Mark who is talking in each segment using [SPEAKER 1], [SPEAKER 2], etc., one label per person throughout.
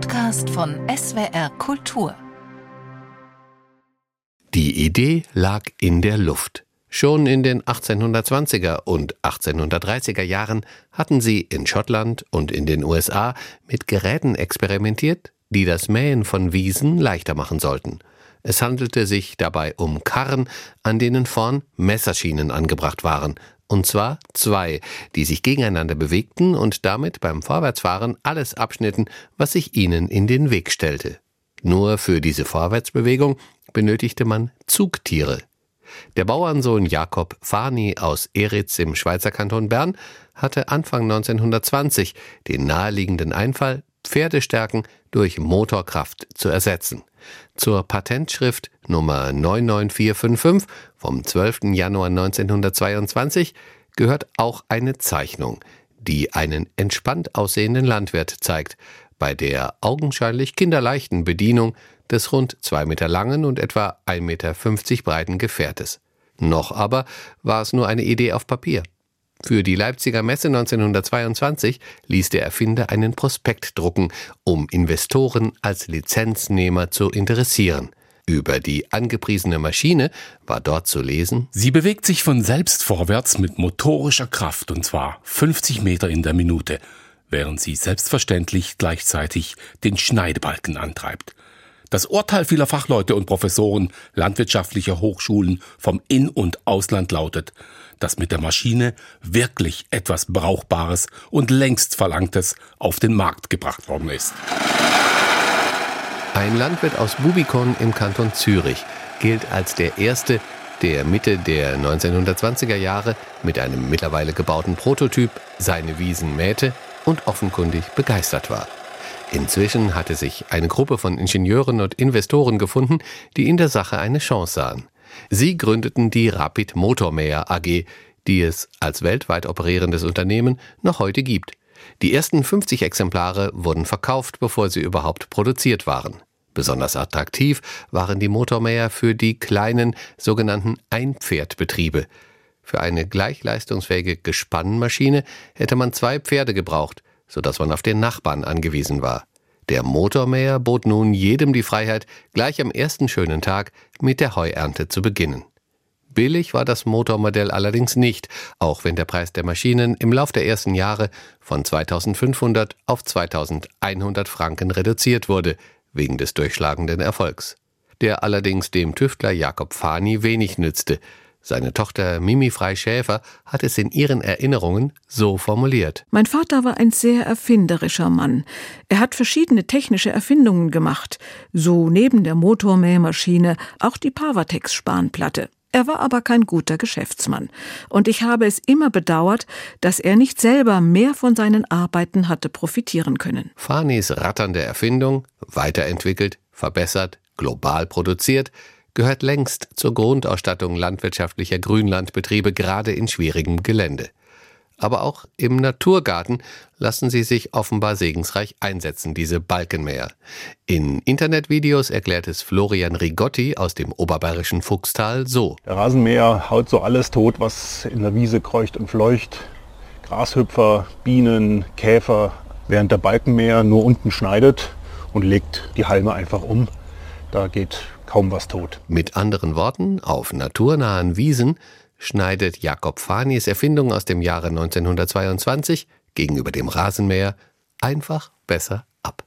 [SPEAKER 1] Podcast von SWR Kultur.
[SPEAKER 2] Die Idee lag in der Luft. Schon in den 1820er und 1830er Jahren hatten sie in Schottland und in den USA mit Geräten experimentiert, die das Mähen von Wiesen leichter machen sollten. Es handelte sich dabei um Karren, an denen vorn Messerschienen angebracht waren, und zwar zwei, die sich gegeneinander bewegten und damit beim Vorwärtsfahren alles abschnitten, was sich ihnen in den Weg stellte. Nur für diese Vorwärtsbewegung benötigte man Zugtiere. Der Bauernsohn Jakob Fani aus Eritz im Schweizer Kanton Bern hatte Anfang 1920 den naheliegenden Einfall, Pferdestärken durch Motorkraft zu ersetzen. Zur Patentschrift Nummer 99455 vom 12. Januar 1922 gehört auch eine Zeichnung, die einen entspannt aussehenden Landwirt zeigt, bei der augenscheinlich kinderleichten Bedienung des rund zwei Meter langen und etwa 1,50 Meter breiten Gefährtes. Noch aber war es nur eine Idee auf Papier. Für die Leipziger Messe 1922 ließ der Erfinder einen Prospekt drucken, um Investoren als Lizenznehmer zu interessieren. Über die angepriesene Maschine war dort zu lesen
[SPEAKER 3] Sie bewegt sich von selbst vorwärts mit motorischer Kraft und zwar 50 Meter in der Minute, während sie selbstverständlich gleichzeitig den Schneidebalken antreibt. Das Urteil vieler Fachleute und Professoren landwirtschaftlicher Hochschulen vom In- und Ausland lautet, dass mit der Maschine wirklich etwas Brauchbares und längst Verlangtes auf den Markt gebracht worden ist.
[SPEAKER 2] Ein Landwirt aus Bubikon im Kanton Zürich gilt als der erste, der Mitte der 1920er Jahre mit einem mittlerweile gebauten Prototyp seine Wiesen mähte und offenkundig begeistert war. Inzwischen hatte sich eine Gruppe von Ingenieuren und Investoren gefunden, die in der Sache eine Chance sahen. Sie gründeten die Rapid Motormäher AG, die es als weltweit operierendes Unternehmen noch heute gibt. Die ersten 50 Exemplare wurden verkauft, bevor sie überhaupt produziert waren. Besonders attraktiv waren die Motormäher für die kleinen sogenannten Einpferdbetriebe. Für eine gleich leistungsfähige Gespannmaschine hätte man zwei Pferde gebraucht, so dass man auf den Nachbarn angewiesen war. Der Motormäher bot nun jedem die Freiheit, gleich am ersten schönen Tag mit der Heuernte zu beginnen. Billig war das Motormodell allerdings nicht, auch wenn der Preis der Maschinen im Lauf der ersten Jahre von 2500 auf 2100 Franken reduziert wurde, wegen des durchschlagenden Erfolgs. Der allerdings dem Tüftler Jakob Fani wenig nützte, seine Tochter Mimi Freischäfer hat es in ihren Erinnerungen so formuliert.
[SPEAKER 4] Mein Vater war ein sehr erfinderischer Mann. Er hat verschiedene technische Erfindungen gemacht, so neben der Motormähmaschine auch die Pavatex-Spanplatte. Er war aber kein guter Geschäftsmann, und ich habe es immer bedauert, dass er nicht selber mehr von seinen Arbeiten hatte profitieren können.
[SPEAKER 2] Fanis ratternde Erfindung, weiterentwickelt, verbessert, global produziert, gehört längst zur Grundausstattung landwirtschaftlicher Grünlandbetriebe gerade in schwierigem Gelände. Aber auch im Naturgarten lassen sie sich offenbar segensreich einsetzen, diese Balkenmäher. In Internetvideos erklärt es Florian Rigotti aus dem oberbayerischen Fuchstal so.
[SPEAKER 5] Der Rasenmäher haut so alles tot, was in der Wiese kreucht und fleucht. Grashüpfer, Bienen, Käfer, während der Balkenmäher nur unten schneidet und legt die Halme einfach um. Da geht kaum was tot.
[SPEAKER 2] Mit anderen Worten, auf naturnahen Wiesen schneidet Jakob Fanis Erfindung aus dem Jahre 1922 gegenüber dem Rasenmäher einfach besser ab.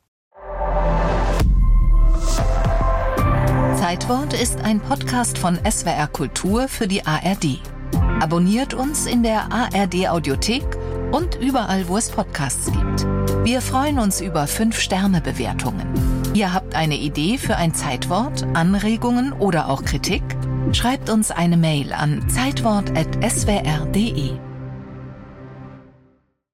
[SPEAKER 1] Zeitwort ist ein Podcast von SWR Kultur für die ARD. Abonniert uns in der ARD Audiothek und überall, wo es Podcasts gibt. Wir freuen uns über 5-Sterne-Bewertungen. Ihr habt eine Idee für ein Zeitwort, Anregungen oder auch Kritik? Schreibt uns eine Mail an zeitwort.swr.de.